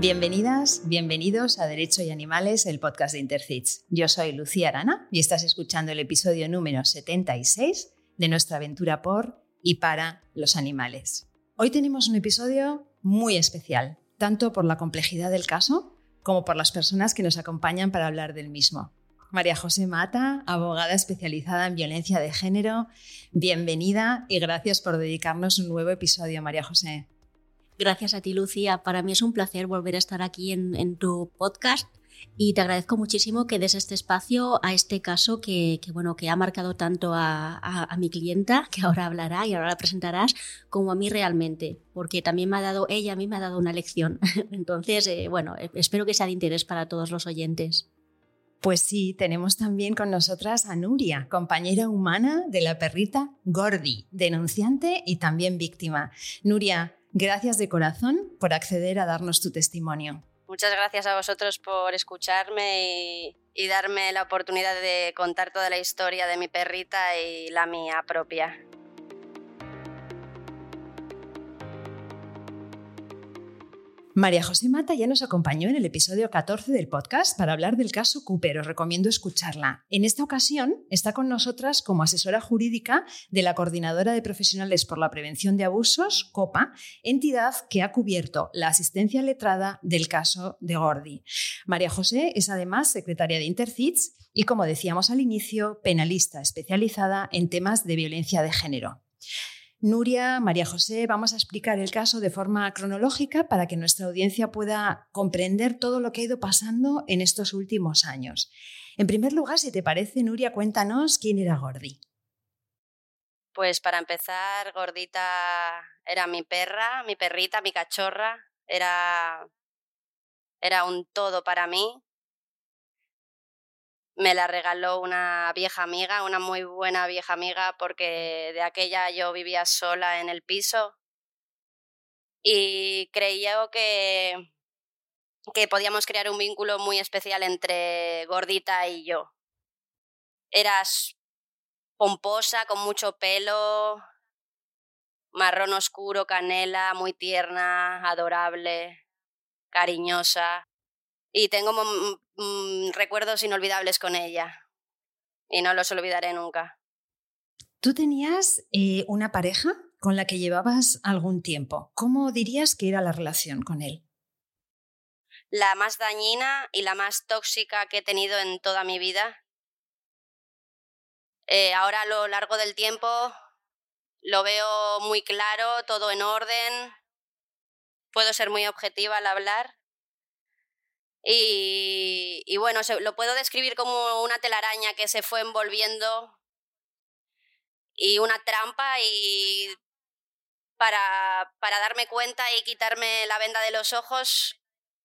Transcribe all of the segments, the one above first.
Bienvenidas, bienvenidos a Derecho y Animales, el podcast de Intercits. Yo soy Lucía Arana y estás escuchando el episodio número 76 de nuestra aventura por y para los animales. Hoy tenemos un episodio muy especial, tanto por la complejidad del caso como por las personas que nos acompañan para hablar del mismo. María José Mata, abogada especializada en violencia de género, bienvenida y gracias por dedicarnos un nuevo episodio, María José. Gracias a ti, Lucía. Para mí es un placer volver a estar aquí en, tu podcast y te agradezco muchísimo que des este espacio a este caso que, bueno, que ha marcado tanto a, mi clienta, que ahora hablará y ahora la presentarás, como a mí realmente, porque también me ha dado, ella a mí me ha dado una lección. Entonces, eh, bueno, eh, espero que sea de interés para todos los oyentes. Pues sí, tenemos también con nosotras a Nuria, compañera humana de la perrita Gordi, denunciante y también víctima. Nuria, Gracias de corazón por acceder a darnos tu testimonio. Muchas gracias a vosotros por escucharme y, darme la oportunidad de contar toda la historia de mi perrita y la mía propia. María José Mata ya nos acompañó en el episodio 14 del podcast para hablar del caso Cooper. Os recomiendo escucharla. En esta ocasión está con nosotras como asesora jurídica de la Coordinadora de Profesionales por la Prevención de Abusos, COPA, entidad que ha cubierto la asistencia letrada del caso de Gordi. María José es además secretaria de Intercits y, como decíamos al inicio, penalista especializada en temas de violencia de género. Nuria, María José, vamos a explicar el caso de forma cronológica para que nuestra audiencia pueda comprender todo lo que ha ido pasando en estos últimos años. En primer lugar, si te parece, Nuria, cuéntanos quién era Gordi. Pues para empezar, Gordita era mi perra, mi perrita, mi cachorra, era, era un todo para mí me la regaló una vieja amiga, una muy buena vieja amiga, porque de aquella yo vivía sola en el piso y creía que, que podíamos crear un vínculo muy especial entre Gordita y yo. Eras pomposa, con mucho pelo, marrón oscuro, canela, muy tierna, adorable, cariñosa y tengo mm, recuerdos inolvidables con ella y no los olvidaré nunca. ¿Tú tenías eh, una pareja con la que llevabas algún tiempo? ¿Cómo dirías que era la relación con él? La más dañina y la más tóxica que he tenido en toda mi vida. Eh, ahora a lo largo del tiempo lo veo muy claro, todo en orden. Puedo ser muy objetiva al hablar y, bueno, lo puedo describir como una telaraña que se fue envolviendo y una trampa y para, para darme cuenta y quitarme la venda de los ojos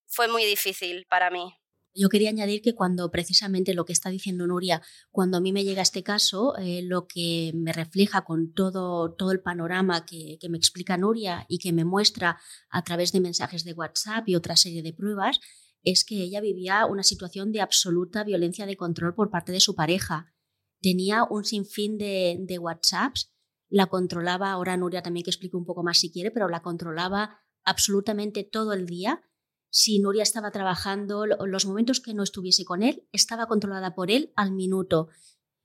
fue muy difícil para mí. Yo quería añadir que cuando precisamente lo que está diciendo Nuria, cuando a mí me llega este caso, eh, lo que me refleja con todo, todo el panorama que, que, me explica Nuria y que me muestra a través de mensajes de WhatsApp y otra serie de pruebas, es que ella vivía una situación de absoluta violencia de control por parte de su pareja. Tenía un sinfín de, de WhatsApps, la controlaba, ahora Nuria también que explique un poco más si quiere, pero la controlaba absolutamente todo el día. Si Nuria estaba trabajando, los momentos que no estuviese con él, estaba controlada por él al minuto.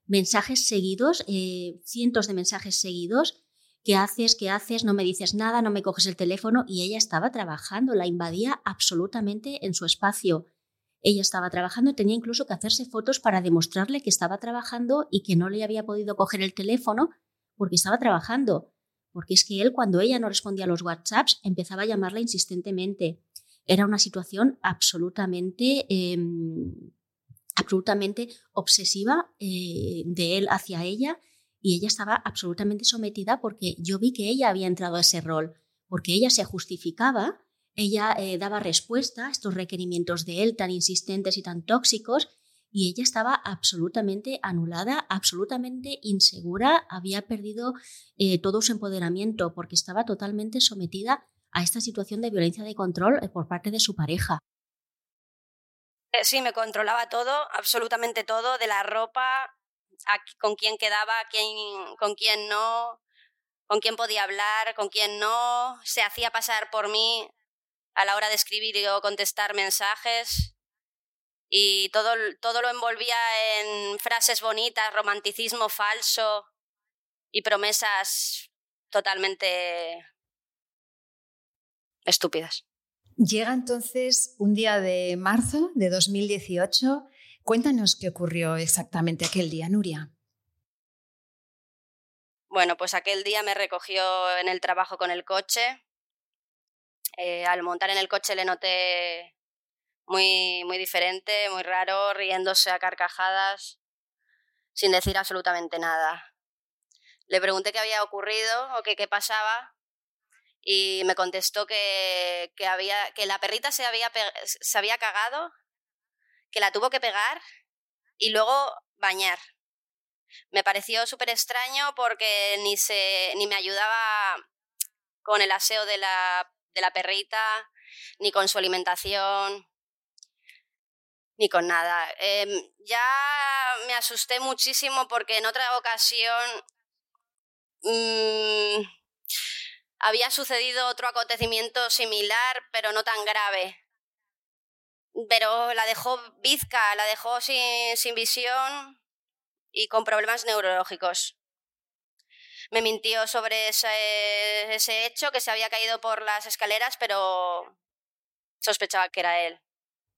Mensajes seguidos, eh, cientos de mensajes seguidos, ¿Qué haces? ¿Qué haces? No me dices nada, no me coges el teléfono y ella estaba trabajando, la invadía absolutamente en su espacio. Ella estaba trabajando, tenía incluso que hacerse fotos para demostrarle que estaba trabajando y que no le había podido coger el teléfono porque estaba trabajando. Porque es que él, cuando ella no respondía a los WhatsApps, empezaba a llamarla insistentemente. Era una situación absolutamente, em, absolutamente obsesiva eh, de él hacia ella y ella estaba absolutamente sometida porque yo vi que ella había entrado a ese rol, porque ella se justificaba, ella eh, daba respuesta a estos requerimientos de él tan insistentes y tan tóxicos y ella estaba absolutamente anulada, absolutamente insegura, había perdido eh, todo su empoderamiento porque estaba totalmente sometida a esta situación de violencia de control eh, por parte de su pareja. Sí, me controlaba todo, absolutamente todo, de la ropa, con quién quedaba, con quién no, con quién podía hablar, con quién no, se hacía pasar por mí a la hora de escribir o contestar mensajes y todo, todo lo envolvía en frases bonitas, romanticismo falso y promesas totalmente estúpidas. Llega entonces un día de marzo de 2018. Cuéntanos qué ocurrió exactamente aquel día, Nuria. Bueno, pues aquel día me recogió en el trabajo con el coche. Eh, al montar en el coche le noté muy, muy diferente, muy raro, riéndose a carcajadas, sin decir absolutamente nada. Le pregunté qué había ocurrido o qué, pasaba y me contestó que, que, había, que la perrita se había, se había cagado, que la tuvo que pegar y luego bañar. Me pareció súper extraño porque ni, se, ni me ayudaba con el aseo de la, de la perrita, ni con su alimentación, ni con nada. Em, ya me asusté muchísimo porque en otra ocasión mmm, había sucedido otro acontecimiento similar, pero no tan grave. Pero la dejó bizca, la dejó sin, sin visión y con problemas neurológicos. Me mintió sobre ese, ese hecho, que se había caído por las escaleras, pero sospechaba que era él.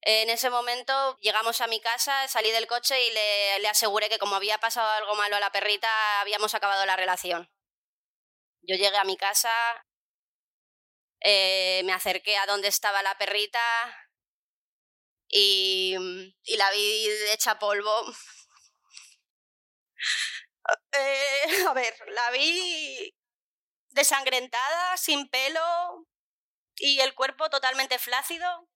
En ese momento llegamos a mi casa, salí del coche y le, le, aseguré que como había pasado algo malo a la perrita, habíamos acabado la relación. Yo llegué a mi casa, eh, me acerqué a donde estaba la perrita y, y la vi hecha polvo. Eh, a ver, la vi desangrentada, sin pelo y el cuerpo totalmente flácido,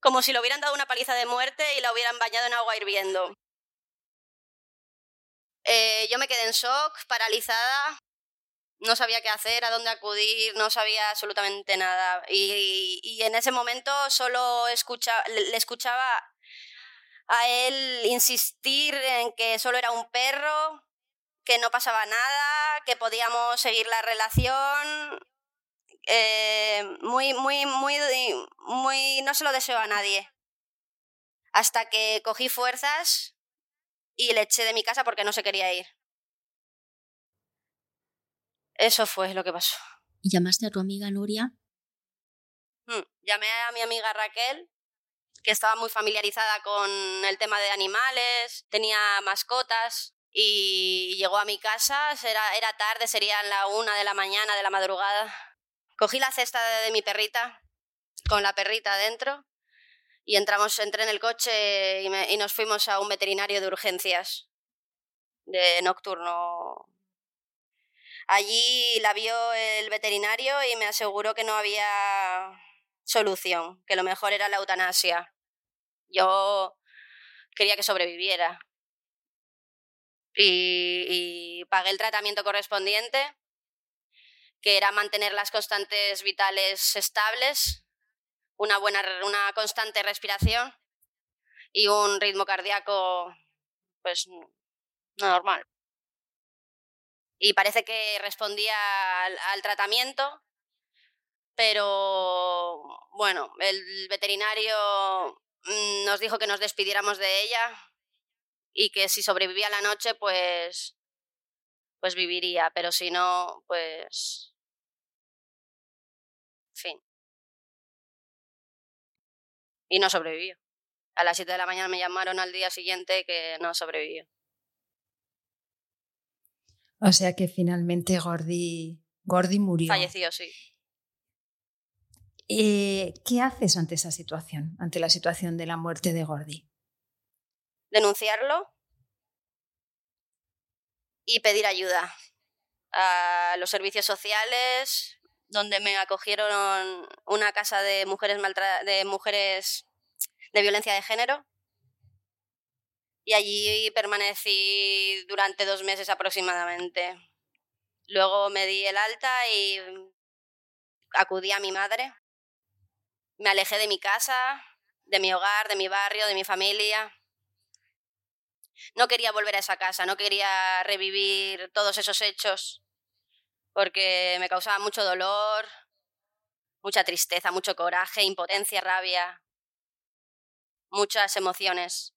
como si le hubieran dado una paliza de muerte y la hubieran bañado en agua hirviendo. Eh, yo me quedé en shock, paralizada, no sabía qué hacer, a dónde acudir, no sabía absolutamente nada. Y, y en ese momento solo escucha, le escuchaba a él insistir en que solo era un perro, que no pasaba nada, que podíamos seguir la relación. Eh, muy, muy, muy, muy, no se lo deseo a nadie. Hasta que cogí fuerzas y le eché de mi casa porque no se quería ir. Eso fue lo que pasó. ¿Y llamaste a tu amiga Nuria? Hmm, llamé a mi amiga Raquel, que estaba muy familiarizada con el tema de animales, tenía mascotas y llegó a mi casa, era, era tarde, serían la una de la mañana, de la madrugada. Cogí la cesta de, mi perrita, con la perrita dentro, y entramos, entré en el coche y, y nos fuimos a un veterinario de urgencias, de nocturno, Allí la vio el veterinario y me aseguró que no había solución, que lo mejor era la eutanasia. Yo quería que sobreviviera. Y, pagué el tratamiento correspondiente, que era mantener las constantes vitales estables, una buena, una constante respiración y un ritmo cardíaco, pues, normal y parece que respondía al, tratamiento, pero bueno, el veterinario mm, nos dijo que nos despidiéramos de ella y que si sobrevivía la noche, pues pues viviría, pero si no, pues fin. Y no sobrevivió. A las 7 de la mañana me llamaron al día siguiente que no sobrevivió. O sea que finalmente Gordy, Gordy murió. Falleció, sí. Eh, ¿Qué haces ante esa situación, ante la situación de la muerte de Gordy? Denunciarlo y pedir ayuda a los servicios sociales, donde me acogieron una casa de mujeres de mujeres de violencia de género y allí permanecí durante dos meses aproximadamente. Luego me di el alta y acudí a mi madre. Me alejé de mi casa, de mi hogar, de mi barrio, de mi familia. No quería volver a esa casa, no quería revivir todos esos hechos porque me causaba mucho dolor, mucha tristeza, mucho coraje, impotencia, rabia, muchas emociones.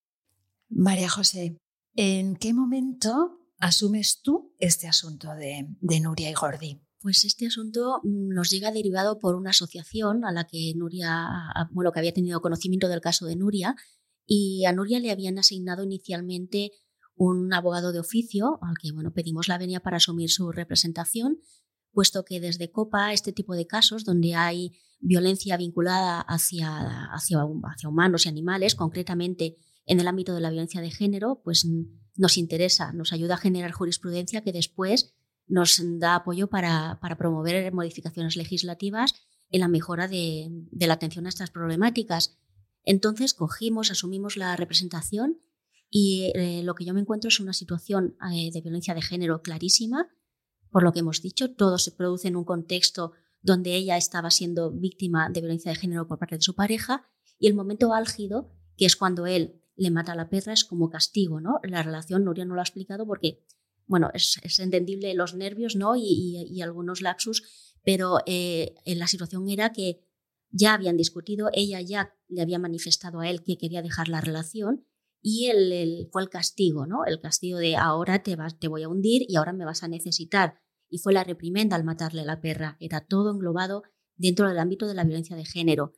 María José, ¿en qué momento asumes tú este asunto de, de Nuria y Gordi? Pues este asunto mm, nos llega derivado por una asociación a la que Nuria, bueno, que había tenido conocimiento del caso de Nuria, y a Nuria le habían asignado inicialmente un abogado de oficio al que bueno, pedimos la venia para asumir su representación, puesto que desde COPA este tipo de casos donde hay violencia vinculada hacia, hacia, hacia humanos y animales, concretamente en el ámbito de la violencia de género, pues nos interesa, nos ayuda a generar jurisprudencia que después nos da apoyo para, promover modificaciones legislativas en la mejora de, la atención a estas problemáticas. Entonces cogimos, asumimos la representación y eh, lo que yo me encuentro es una situación eh, de violencia de género clarísima, por lo que hemos dicho, todo se produce en un contexto donde ella estaba siendo víctima de violencia de género por parte de su pareja y el momento álgido, que es cuando él le mata a la perra, es como castigo, ¿no? La relación, Nuria no lo ha explicado porque bueno, es, entendible los nervios ¿no? y, algunos lapsus, pero eh, la situación era que ya habían discutido, ella ya le había manifestado a él que quería dejar la relación y el, fue el castigo, ¿no? El castigo de ahora te, vas, te voy a hundir y ahora me vas a necesitar. Y fue la reprimenda al matarle a la perra. Era todo englobado dentro del ámbito de la violencia de género.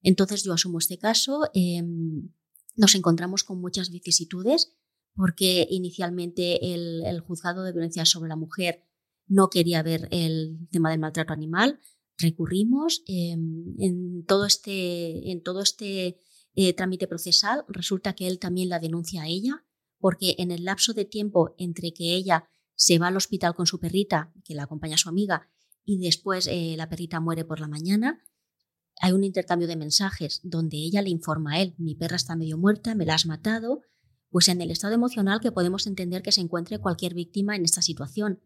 Entonces yo asumo este caso. Em, nos encontramos con muchas vicisitudes porque inicialmente el, juzgado de violencia sobre la mujer no quería ver el tema del maltrato animal. Recurrimos em, en todo este, en todo este eh, trámite procesal. Resulta que él también la denuncia a ella, porque en el lapso de tiempo entre que ella se va al hospital con su perrita, que la acompaña su amiga, y después eh, la perrita muere por la mañana, hay un intercambio de mensajes donde ella le informa a él, mi perra está medio muerta, me la has matado, pues en el estado emocional que podemos entender que se encuentre cualquier víctima en esta situación.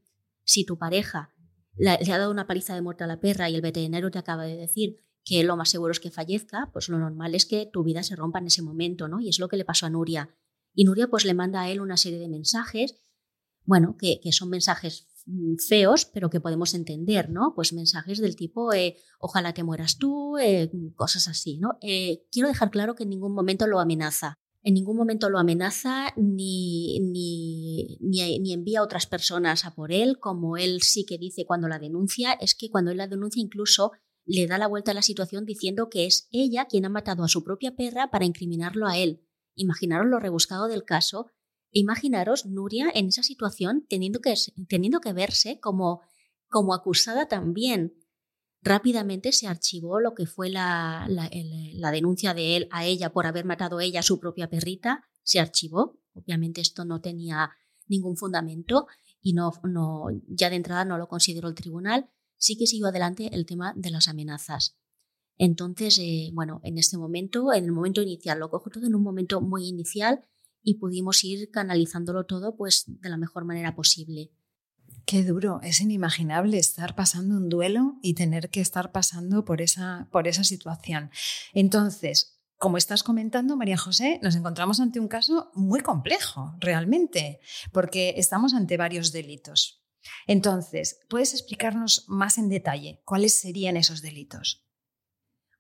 Si tu pareja le, ha dado una paliza de muerte a la perra y el veterinario te acaba de decir que lo más seguro es que fallezca, pues lo normal es que tu vida se rompa en ese momento, ¿no? Y es lo que le pasó a Nuria. Y Nuria pues le manda a él una serie de mensajes, bueno, que, son mensajes feos, pero que podemos entender, ¿no? Pues mensajes del tipo, eh, ojalá te mueras tú, eh, cosas así, ¿no? Eh, quiero dejar claro que en ningún momento lo amenaza en ningún momento lo amenaza ni, ni, ni, envía a otras personas a por él, como él sí que dice cuando la denuncia, es que cuando él la denuncia incluso le da la vuelta a la situación diciendo que es ella quien ha matado a su propia perra para incriminarlo a él. Imaginaros lo rebuscado del caso. Imaginaros Nuria en esa situación teniendo que, teniendo que verse como, como acusada también Rápidamente se archivó lo que fue la, denuncia de él a ella por haber matado ella a su propia perrita. Se archivó. Obviamente esto no tenía ningún fundamento y no, no, ya de entrada no lo consideró el tribunal. Sí que siguió adelante el tema de las amenazas. Entonces, eh, bueno, en este momento, en el momento inicial, lo cojo todo en un momento muy inicial y pudimos ir canalizándolo todo pues de la mejor manera posible. Qué duro, es inimaginable estar pasando un duelo y tener que estar pasando por esa, por esa situación. Entonces, como estás comentando, María José, nos encontramos ante un caso muy complejo, realmente, porque estamos ante varios delitos. Entonces, ¿puedes explicarnos más en detalle cuáles serían esos delitos?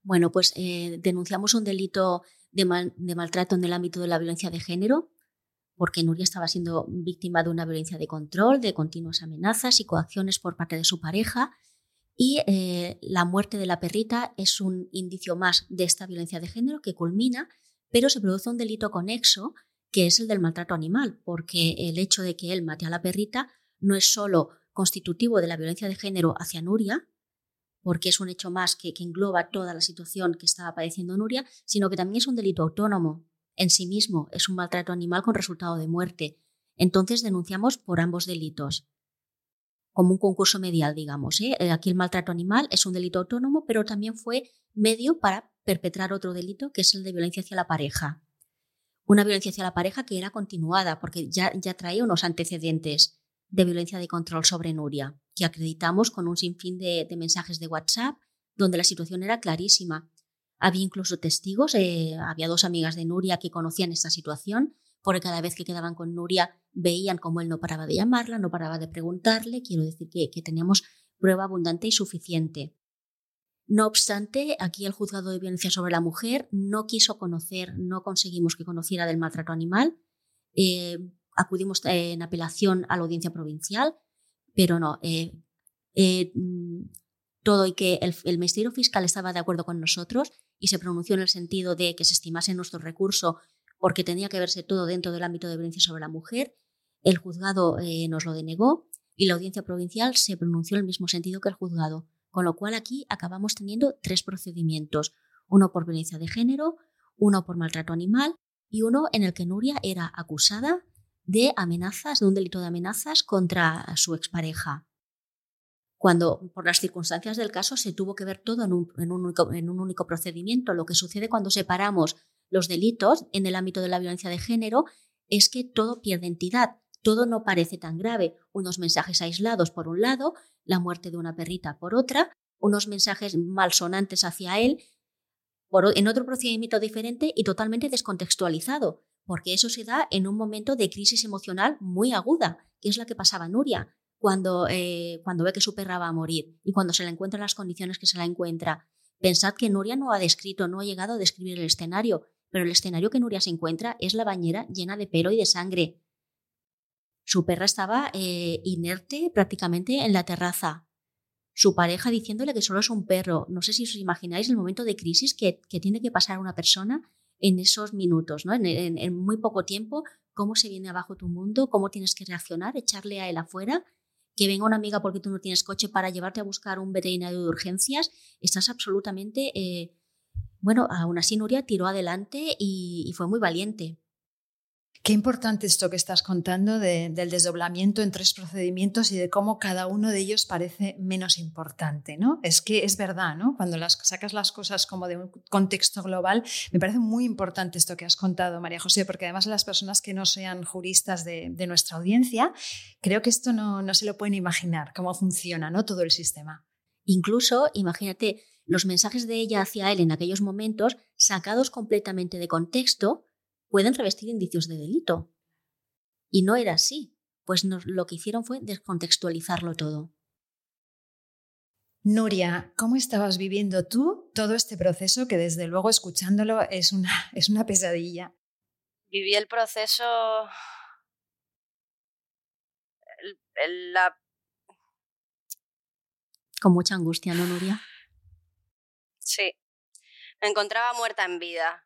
Bueno, pues eh, denunciamos un delito de maltrato en el ámbito de la violencia de género, porque Nuria estaba siendo víctima de una violencia de control, de continuas amenazas y coacciones por parte de su pareja. Y eh, la muerte de la perrita es un indicio más de esta violencia de género que culmina, pero se produce un delito conexo que es el del maltrato animal, porque el hecho de que él mate a la perrita no es solo constitutivo de la violencia de género hacia Nuria, porque es un hecho más que, engloba toda la situación que estaba padeciendo Nuria, sino que también es un delito autónomo, en sí mismo es un maltrato animal con resultado de muerte. Entonces denunciamos por ambos delitos. Como un concurso medial, digamos. ¿eh? Eh, aquí el maltrato animal es un delito autónomo, pero también fue medio para perpetrar otro delito, que es el de violencia hacia la pareja. Una violencia hacia la pareja que era continuada, porque ya, ya traía unos antecedentes de violencia de control sobre Nuria, que acreditamos con un sinfín de mensajes de WhatsApp, donde la situación era clarísima. Había incluso testigos, eh, había dos amigas de Nuria que conocían esta situación, porque cada vez que quedaban con Nuria veían cómo él no paraba de llamarla, no paraba de preguntarle, quiero decir que, teníamos prueba abundante y suficiente. No obstante, aquí el juzgado de violencia sobre la mujer no quiso conocer, no conseguimos que conociera del maltrato animal. Eh, acudimos en apelación a la audiencia provincial, pero no. Eh, eh, mm, todo y que el, el, Ministerio Fiscal estaba de acuerdo con nosotros y se pronunció en el sentido de que se estimase nuestro recurso porque tenía que verse todo dentro del ámbito de violencia sobre la mujer. El juzgado nos lo denegó y la audiencia provincial se pronunció en el mismo sentido que el juzgado. Con lo cual aquí acabamos teniendo tres procedimientos, uno por violencia de género, uno por maltrato animal y uno en el que Nuria era acusada de amenazas, de un delito de amenazas contra su expareja. Cuando, por las circunstancias del caso, se tuvo que ver todo en un, único, en un único procedimiento. Lo que sucede cuando separamos los delitos en el ámbito de la violencia de género es que todo pierde entidad todo no parece tan grave. Unos mensajes aislados por un lado, la muerte de una perrita por otra, unos mensajes malsonantes hacia él por, en otro procedimiento diferente y totalmente descontextualizado, porque eso se da en un momento de crisis emocional muy aguda, que es la que pasaba Nuria cuando, eh, cuando ve que su perra va a morir y cuando se la encuentra en las condiciones que se la encuentra. Pensad que Nuria no ha descrito, no ha llegado a describir el escenario, pero el escenario que Nuria se encuentra es la bañera llena de pelo y de sangre, su perra estaba eh, inerte prácticamente en la terraza. Su pareja diciéndole que solo es un perro. No sé si os imagináis el momento de crisis que, tiene que pasar una persona en esos minutos, ¿no? En, muy poco tiempo, cómo se viene abajo tu mundo, cómo tienes que reaccionar, echarle a él afuera, que venga una amiga porque tú no tienes coche para llevarte a buscar un veterinario de urgencias. Estás absolutamente... Eh, bueno, aún así Nuria tiró adelante y fue muy valiente. Qué importante esto que estás contando del desdoblamiento en tres procedimientos y de cómo cada uno de ellos parece menos importante, ¿no? Es que es verdad, ¿no? Cuando sacas las cosas como de un contexto global, me parece muy importante esto que has contado, María José, porque además las personas que no sean juristas de, nuestra audiencia, creo que esto no, no se lo pueden imaginar, cómo funciona, ¿no? Todo el sistema. Incluso, imagínate, los mensajes de ella hacia él en aquellos momentos, sacados completamente de contexto, pueden revestir indicios de delito. Y no era así, pues lo que hicieron fue descontextualizarlo todo. Nuria, ¿cómo estabas viviendo tú todo este proceso que desde luego escuchándolo es una, es una pesadilla? Viví el proceso... la... Con mucha angustia, ¿no, Nuria? Sí. Me encontraba muerta en vida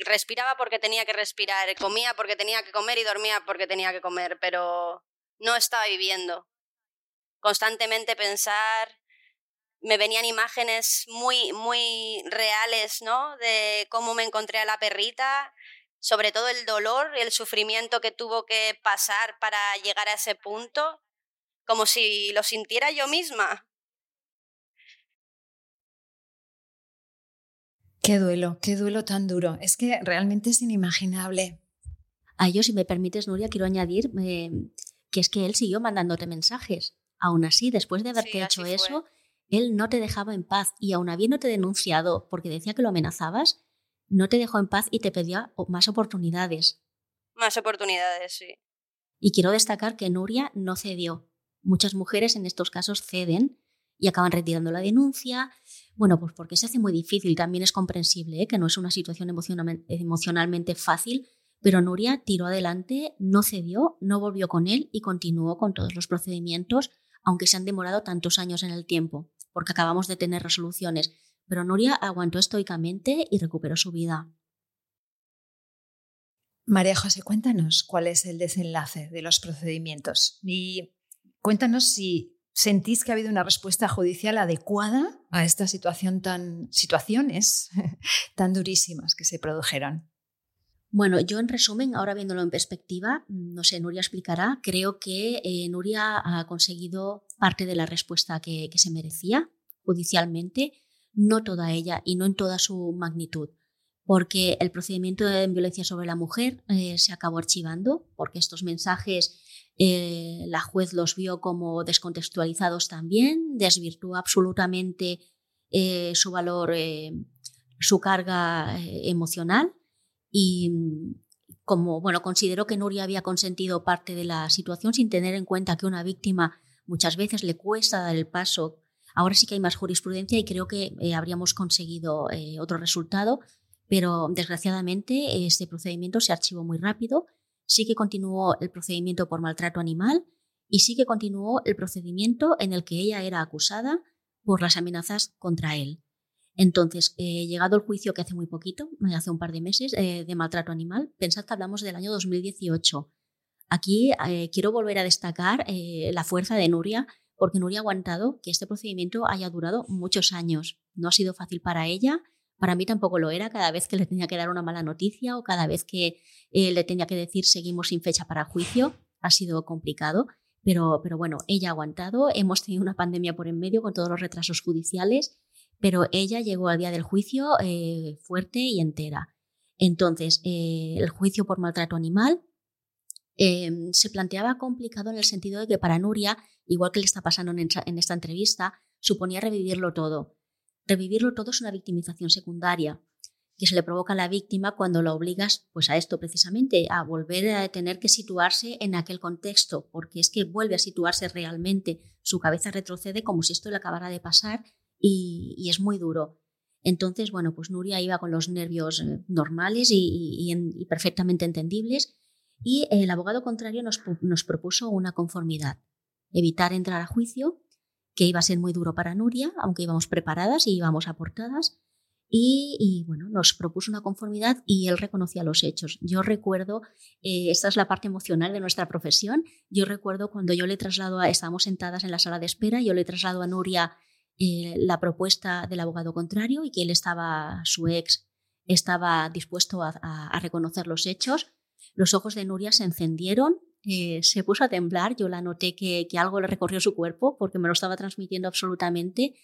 respiraba porque tenía que respirar, comía porque tenía que comer y dormía porque tenía que comer, pero no estaba viviendo. Constantemente pensar, me venían imágenes muy, muy reales, ¿no? De cómo me encontré a la perrita, sobre todo el dolor y el sufrimiento que tuvo que pasar para llegar a ese punto, como si lo sintiera yo misma. Qué duelo, qué duelo tan duro. Es que realmente es inimaginable. A ello, si me permites, Nuria, quiero añadir eh, que es que él siguió mandándote mensajes. Aún así, después de haberte hecho eso, él no te dejaba en paz y aún habiéndote denunciado porque decía que lo amenazabas, no te dejó en paz y te pedía más oportunidades. Más oportunidades, sí. Y quiero destacar que Nuria no cedió. Muchas mujeres en estos casos ceden y acaban retirando la denuncia. Bueno, pues porque se hace muy difícil, también es comprensible, ¿eh? que no es una situación emocionalmente fácil, pero Nuria tiró adelante, no cedió, no volvió con él y continuó con todos los procedimientos, aunque se han demorado tantos años en el tiempo, porque acabamos de tener resoluciones. Pero Nuria aguantó estoicamente y recuperó su vida. María José, cuéntanos cuál es el desenlace de los procedimientos y cuéntanos si ¿Sentís que ha habido una respuesta judicial adecuada a esta situación tan, situaciones tan durísimas que se produjeron? Bueno, yo en resumen, ahora viéndolo en perspectiva, no sé, Nuria explicará, creo que eh, Nuria ha conseguido parte de la respuesta que, se merecía judicialmente, no toda ella y no en toda su magnitud, porque el procedimiento de violencia sobre la mujer eh, se acabó archivando, porque estos mensajes eh, la juez los vio como descontextualizados también, desvirtuó absolutamente eh, su valor, eh, su carga emocional y como bueno, consideró que Nuria había consentido parte de la situación sin tener en cuenta que una víctima muchas veces le cuesta dar el paso Ahora sí que hay más jurisprudencia y creo que habríamos conseguido otro resultado, pero desgraciadamente este procedimiento se archivó muy rápido. Sí que continuó el procedimiento por maltrato animal y sí que continuó el procedimiento en el que ella era acusada por las amenazas contra él. Entonces, eh, llegado el juicio que hace muy poquito, hace un par de meses, eh, de maltrato animal, pensad que hablamos del año 2018. Aquí eh, quiero volver a destacar la fuerza de Nuria, porque Nuria ha aguantado que este procedimiento haya durado muchos años. No ha sido fácil para ella, para mí tampoco lo era cada vez que le tenía que dar una mala noticia o cada vez que le tenía que decir seguimos sin fecha para juicio. Ha sido complicado. Pero, pero bueno, ella ha aguantado, hemos tenido una pandemia por en medio con todos los retrasos judiciales, pero ella llegó al día del juicio eh, fuerte y entera. Entonces, eh, el juicio por maltrato animal em, se planteaba complicado en el sentido de que para Nuria, igual que le está pasando en esta entrevista, suponía revivirlo todo. Revivirlo todo es una victimización secundaria que se le provoca a la víctima cuando la obligas pues a esto precisamente, a volver a tener que situarse en aquel contexto, porque es que vuelve a situarse realmente, su cabeza retrocede como si esto le acabara de pasar y, es muy duro. Entonces, bueno, pues Nuria iba con los nervios eh, normales y, perfectamente entendibles y el abogado contrario nos, nos propuso una conformidad, evitar entrar a juicio, que iba a ser muy duro para Nuria, aunque íbamos preparadas y íbamos aportadas, y, bueno, nos propuso una conformidad y él reconocía los hechos. Yo recuerdo, eh, esta es la parte emocional de nuestra profesión, yo recuerdo cuando yo le traslado, a, estábamos sentadas en la sala de espera, yo le traslado a Nuria eh, la propuesta del abogado contrario y que él estaba, su ex, estaba dispuesto a, reconocer los hechos. Los ojos de Nuria se encendieron, eh, se puso a temblar, yo la noté que, que algo le recorrió su cuerpo porque me lo estaba transmitiendo absolutamente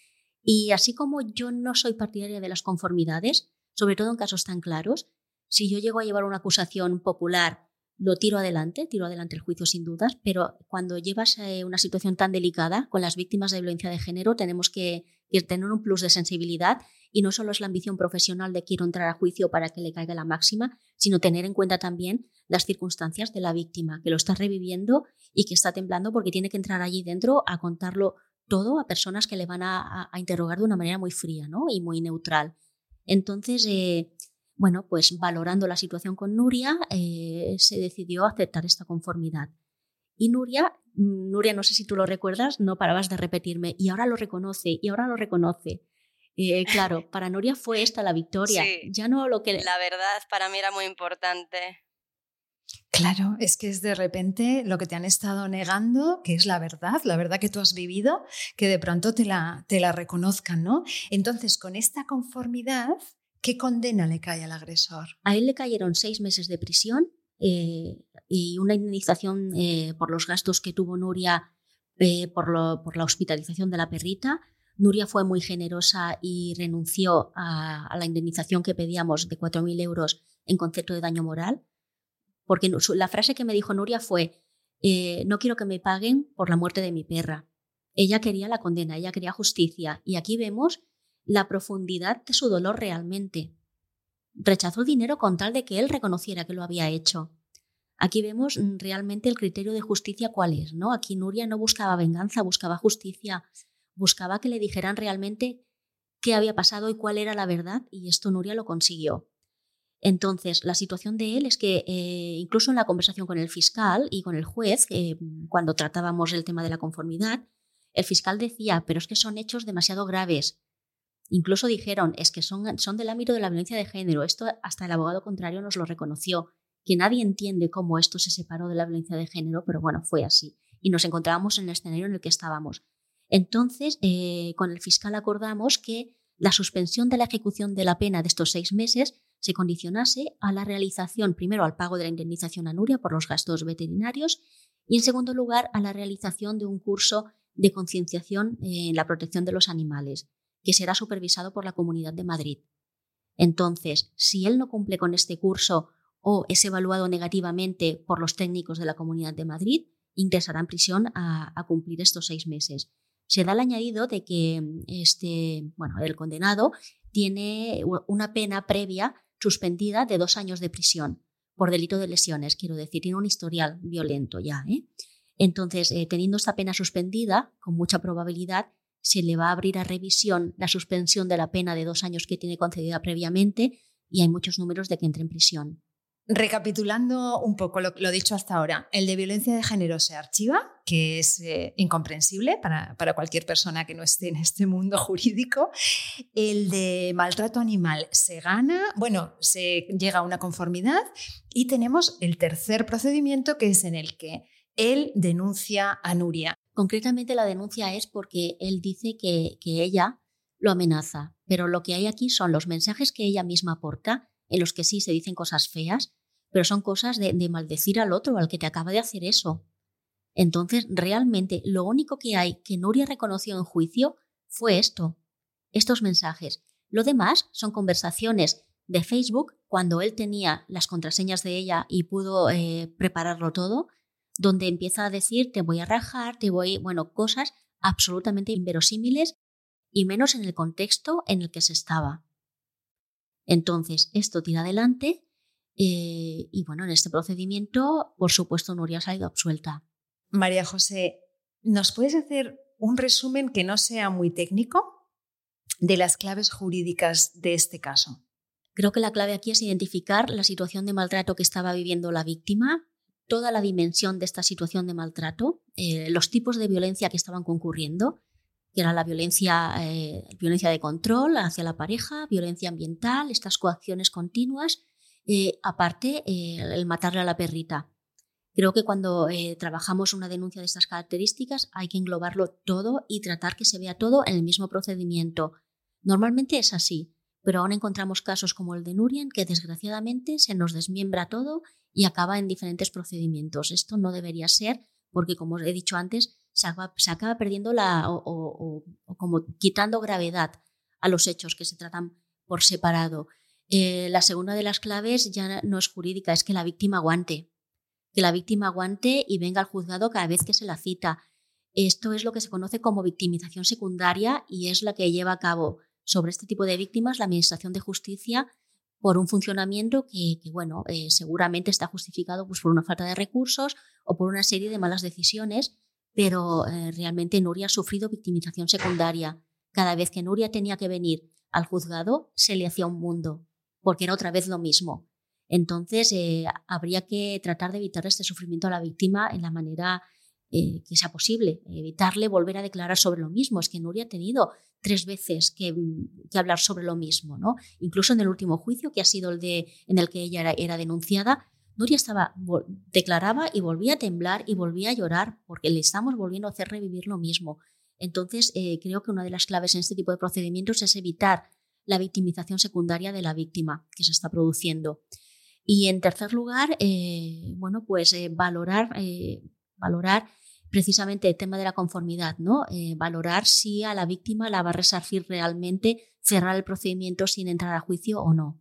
y así como yo no soy partidaria de las conformidades, sobre todo en casos tan claros, si yo llego a llevar una acusación popular, lo tiro adelante, tiro adelante el juicio sin dudas, pero cuando llevas eh, una situación tan delicada con las víctimas de violencia de género, tenemos que, tener un plus de sensibilidad y no solo es la ambición profesional de quiero entrar a juicio para que le caiga la máxima, sino tener en cuenta también las circunstancias de la víctima, que lo está reviviendo y que está temblando porque tiene que entrar allí dentro a contarlo todo a personas que le van a, interrogar de una manera muy fría ¿no? y muy neutral. Entonces, eh, bueno, pues valorando la situación con Nuria, eh, se decidió aceptar esta conformidad. Y Nuria, Nuria, no sé si tú lo recuerdas, no parabas de repetirme, y ahora lo reconoce, y ahora lo reconoce. Eh, claro, para Nuria fue esta la victoria. ya no lo que. La verdad, para mí era muy importante. Claro, es que es de repente lo que te han estado negando, que es la verdad, la verdad que tú has vivido, que de pronto te la, te la reconozcan, ¿no? Entonces, con esta conformidad, ¿qué condena le cae al agresor? A él le cayeron seis meses de prisión eh, y una indemnización eh, por los gastos que tuvo Nuria eh, por, la hospitalización de la perrita. Nuria fue muy generosa y renunció a, a la indemnización que pedíamos de 4.000 euros en concepto de daño moral porque la frase que me dijo Nuria fue, no quiero que me paguen por la muerte de mi perra. Ella quería la condena, ella quería justicia. Y aquí vemos la profundidad de su dolor realmente. Rechazó el dinero con tal de que él reconociera que lo había hecho. Aquí vemos mm, realmente el criterio de justicia cuál es, ¿no? Aquí Nuria no buscaba venganza, buscaba justicia, buscaba que le dijeran realmente qué había pasado y cuál era la verdad, y esto Nuria lo consiguió. Entonces, la situación de él es que eh, incluso en la conversación con el fiscal y con el juez, eh, cuando tratábamos el tema de la conformidad, el fiscal decía, pero es que son hechos demasiado graves. Incluso dijeron, es que son, del ámbito de la violencia de género. Esto hasta el abogado contrario nos lo reconoció, que nadie entiende cómo esto se separó de la violencia de género, pero bueno, fue así. Y nos encontrábamos en el escenario en el que estábamos. Entonces, eh, con el fiscal acordamos que la suspensión de la ejecución de la pena de estos seis meses se condicionase a la realización, primero al pago de la indemnización a Nuria por los gastos veterinarios y en segundo lugar a la realización de un curso de concienciación en la protección de los animales, que será supervisado por la Comunidad de Madrid. Entonces, si él no cumple con este curso o es evaluado negativamente por los técnicos de la Comunidad de Madrid, ingresará en prisión a, cumplir estos seis meses. Se da el añadido de que este, bueno, el condenado tiene una pena previa suspendida de dos años de prisión por delito de lesiones, quiero decir, tiene un historial violento ya. ¿eh? Entonces, eh, teniendo esta pena suspendida, con mucha probabilidad se le va a abrir a revisión la suspensión de la pena de dos años que tiene concedida previamente y hay muchos números de que entre en prisión. Recapitulando un poco lo, dicho hasta ahora, el de violencia de género se archiva, que es eh, incomprensible para, para, cualquier persona que no esté en este mundo jurídico. El de maltrato animal se gana, bueno, se llega a una conformidad y tenemos el tercer procedimiento que es en el que él denuncia a Nuria. Concretamente la denuncia es porque él dice que, que ella lo amenaza, pero lo que hay aquí son los mensajes que ella misma aporta en los que sí se dicen cosas feas, pero son cosas de, maldecir al otro, al que te acaba de hacer eso. Entonces, realmente, lo único que hay que Nuria reconoció en juicio fue esto, estos mensajes. Lo demás son conversaciones de Facebook cuando él tenía las contraseñas de ella y pudo eh, prepararlo todo, donde empieza a decir te voy a rajar, te voy, bueno, cosas absolutamente inverosímiles y menos en el contexto en el que se estaba. Entonces, esto tira adelante eh, y bueno, en este procedimiento, por supuesto, Nuria ha salido absuelta. María José, ¿nos puedes hacer un resumen que no sea muy técnico de las claves jurídicas de este caso? Creo que la clave aquí es identificar la situación de maltrato que estaba viviendo la víctima, toda la dimensión de esta situación de maltrato, eh, los tipos de violencia que estaban concurriendo, que era la violencia, eh, violencia de control hacia la pareja, violencia ambiental, estas coacciones continuas, eh, aparte eh, el matarle a la perrita. Creo que cuando trabajamos una denuncia de estas características hay que englobarlo todo y tratar que se vea todo en el mismo procedimiento. Normalmente es así, pero aún encontramos casos como el de Nurien que desgraciadamente se nos desmiembra todo y acaba en diferentes procedimientos. Esto no debería ser porque, como he dicho antes, se acaba, perdiendo la, o, como quitando gravedad a los hechos que se tratan por separado. Eh, la segunda de las claves ya no es jurídica, es que la víctima aguante, que la víctima aguante y venga al juzgado cada vez que se la cita. Esto es lo que se conoce como victimización secundaria y es la que lleva a cabo sobre este tipo de víctimas la Administración de Justicia por un funcionamiento que, bueno, eh, seguramente está justificado pues, por una falta de recursos o por una serie de malas decisiones pero eh, realmente Nuria ha sufrido victimización secundaria. Cada vez que Nuria tenía que venir al juzgado, se le hacía un mundo, porque era otra vez lo mismo. Entonces, eh, habría que tratar de evitar este sufrimiento a la víctima en la manera eh, que sea posible, evitarle volver a declarar sobre lo mismo. Es que Nuria ha tenido tres veces que, mm, hablar sobre lo mismo, ¿no? Incluso en el último juicio, que ha sido el de, en el que ella era denunciada, Nuria estaba, declaraba y volvía a temblar y volvía a llorar porque le estamos volviendo a hacer revivir lo mismo. Entonces, eh, creo que una de las claves en este tipo de procedimientos es evitar la victimización secundaria de la víctima que se está produciendo. Y en tercer lugar, eh, bueno, pues eh, valorar, valorar precisamente el tema de la conformidad, ¿no? valorar si a la víctima la va a resarcir realmente cerrar el procedimiento sin entrar a juicio o no.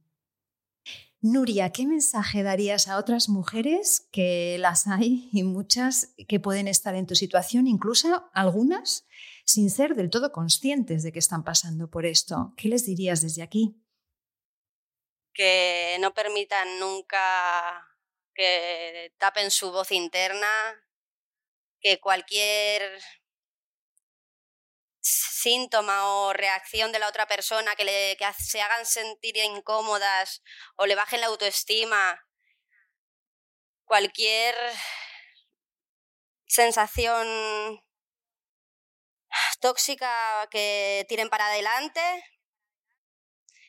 Nuria, ¿qué mensaje darías a otras mujeres que las hay y muchas que pueden estar en tu situación, incluso algunas sin ser del todo conscientes de que están pasando por esto? ¿Qué les dirías desde aquí? Que no permitan nunca que tapen su voz interna, que cualquier síntoma o reacción de la otra persona que, le, que se hagan sentir incómodas o le bajen la autoestima, cualquier sensación tóxica que tiren para adelante,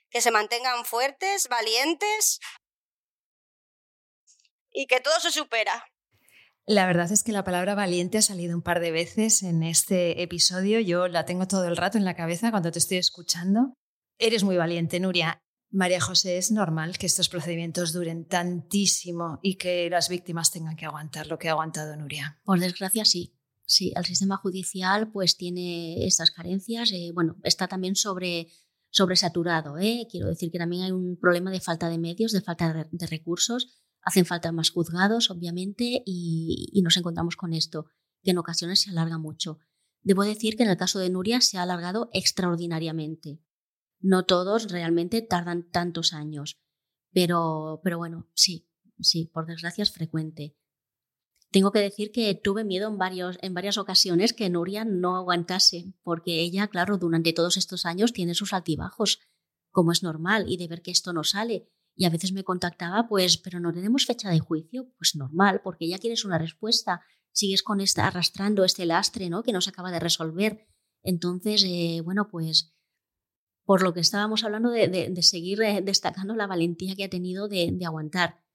que se mantengan fuertes, valientes y que todo se supera. La verdad es que la palabra valiente ha salido un par de veces en este episodio. Yo la tengo todo el rato en la cabeza cuando te estoy escuchando. Eres muy valiente, Nuria. María José, ¿es normal que estos procedimientos duren tantísimo y que las víctimas tengan que aguantar lo que ha aguantado Nuria? Por desgracia, sí. Sí, el sistema judicial pues tiene estas carencias. Eh, bueno, está también sobre, sobresaturado. ¿eh? Quiero decir que también hay un problema de falta de medios, de falta de recursos Hacen falta más juzgados, obviamente, y, nos encontramos con esto, que en ocasiones se alarga mucho. Debo decir que en el caso de Nuria se ha alargado extraordinariamente. No todos realmente tardan tantos años, pero, pero bueno, sí, sí, por desgracia es frecuente. tengo que decir que tuve miedo en, varios, en varias ocasiones que Nuria no aguantase, porque ella, claro, durante todos estos años tiene sus altibajos, como es normal, y de ver que esto no sale. Y a veces me contactaba, pues, pero no tenemos fecha de juicio, pues normal, porque ella quieres una respuesta, sigues con esta, arrastrando este lastre, ¿no? Que no se acaba de resolver. Entonces, eh, bueno, pues por lo que estábamos hablando de, seguir eh, destacando la valentía que ha tenido de, aguantar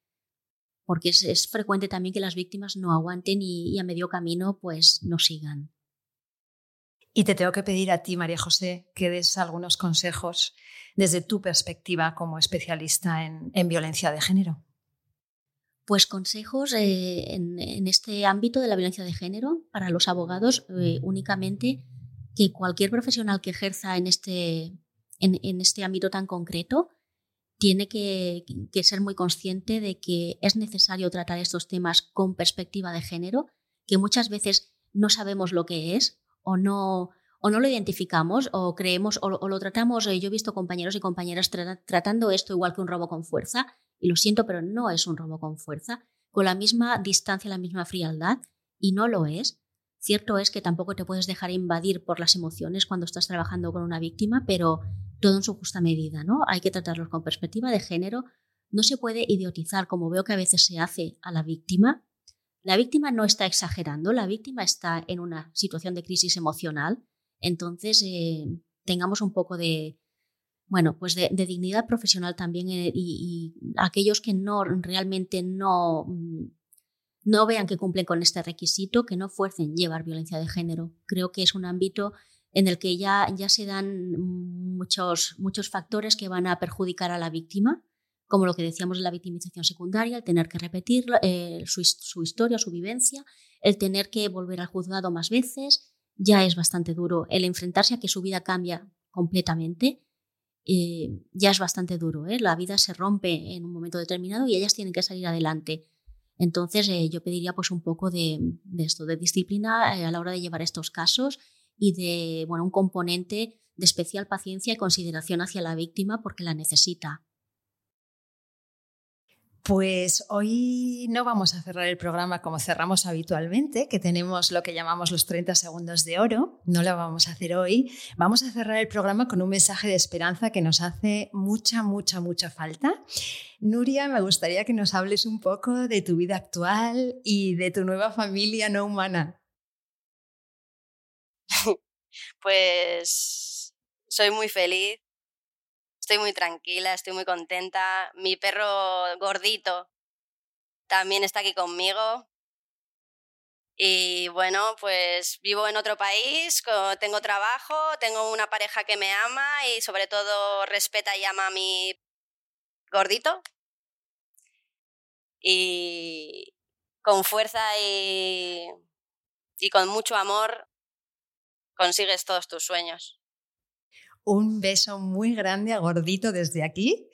porque es, frecuente también que las víctimas no aguanten y, a medio camino pues no sigan. Y te tengo que pedir a ti, María José, que des algunos consejos desde tu perspectiva como especialista en, violencia de género. Pues consejos eh, en, este ámbito de la violencia de género para los abogados eh, únicamente que cualquier profesional que ejerza en este, en este ámbito tan concreto tiene que, ser muy consciente de que es necesario tratar estos temas con perspectiva de género, que muchas veces no sabemos lo que es o no, o no lo identificamos o creemos o, lo tratamos. Eh, yo he visto compañeros y compañeras tratando esto igual que un robo con fuerza, y lo siento, pero no es un robo con fuerza, con la misma distancia, la misma frialdad, y no lo es. Cierto es que tampoco te puedes dejar invadir por las emociones cuando estás trabajando con una víctima, pero todo en su justa medida, ¿no? Hay que tratarlos con perspectiva de género. No se puede idiotizar, como veo que a veces se hace a la víctima. La víctima no está exagerando, la víctima está en una situación de crisis emocional. Entonces, eh, tengamos un poco de, bueno, pues de, dignidad profesional también eh, y, aquellos que no realmente no, mm, no vean que cumplen con este requisito, que no fuercen llevar violencia de género. Creo que es un ámbito en el que ya, ya se dan muchos, muchos factores que van a perjudicar a la víctima, como lo que decíamos de la victimización secundaria, el tener que repetir eh, su, su, historia, su vivencia, el tener que volver al juzgado más veces, ya es bastante duro. El enfrentarse a que su vida cambia completamente, eh, ya es bastante duro. ¿eh? La vida se rompe en un momento determinado y ellas tienen que salir adelante. Entonces yo pediría pues un poco de, de esto, de disciplina a la hora de llevar estos casos y de bueno, un componente de especial paciencia y consideración hacia la víctima porque la necesita. Pues hoy no vamos a cerrar el programa como cerramos habitualmente, que tenemos lo que llamamos los 30 segundos de oro. No lo vamos a hacer hoy. Vamos a cerrar el programa con un mensaje de esperanza que nos hace mucha, mucha, mucha falta. Nuria, me gustaría que nos hables un poco de tu vida actual y de tu nueva familia no humana. pues soy muy feliz, estoy muy tranquila, estoy muy contenta. Mi perro gordito también está aquí conmigo. Y bueno, pues vivo en otro país, tengo trabajo, tengo una pareja que me ama y sobre todo respeta y ama a mi gordito. Y con fuerza y, y con mucho amor consigues todos tus sueños. Un beso muy grande a Gordito desde aquí.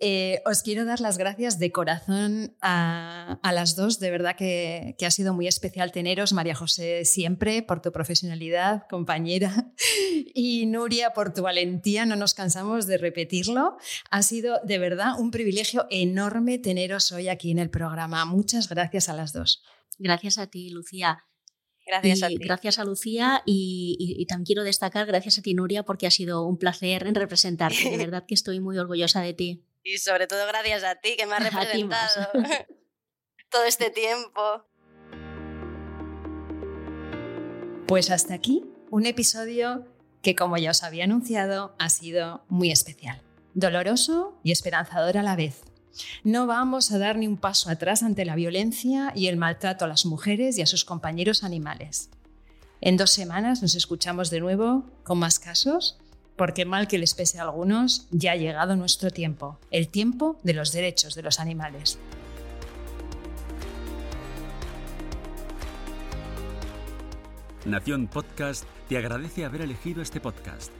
Eh, os quiero dar las gracias de corazón a, las dos. De verdad que, ha sido muy especial teneros, María José, siempre por tu profesionalidad, compañera, y Nuria por tu valentía. No nos cansamos de repetirlo. Ha sido de verdad un privilegio enorme teneros hoy aquí en el programa. Muchas gracias a las dos. Gracias a ti, Lucía. Gracias a ti. Gracias a Lucía y, también quiero destacar gracias a ti, Nuria, porque ha sido un placer en representarte. De verdad que estoy muy orgullosa de ti. Y sobre todo gracias a ti, que me has representado todo este tiempo. Pues hasta aquí un episodio que, como ya os había anunciado, ha sido muy especial, doloroso y esperanzador a la vez. No vamos a dar ni un paso atrás ante la violencia y el maltrato a las mujeres y a sus compañeros animales. En dos semanas nos escuchamos de nuevo con más casos, porque mal que les pese a algunos, ya ha llegado nuestro tiempo, el tiempo de los derechos de los animales. Nación Podcast te agradece haber elegido este podcast.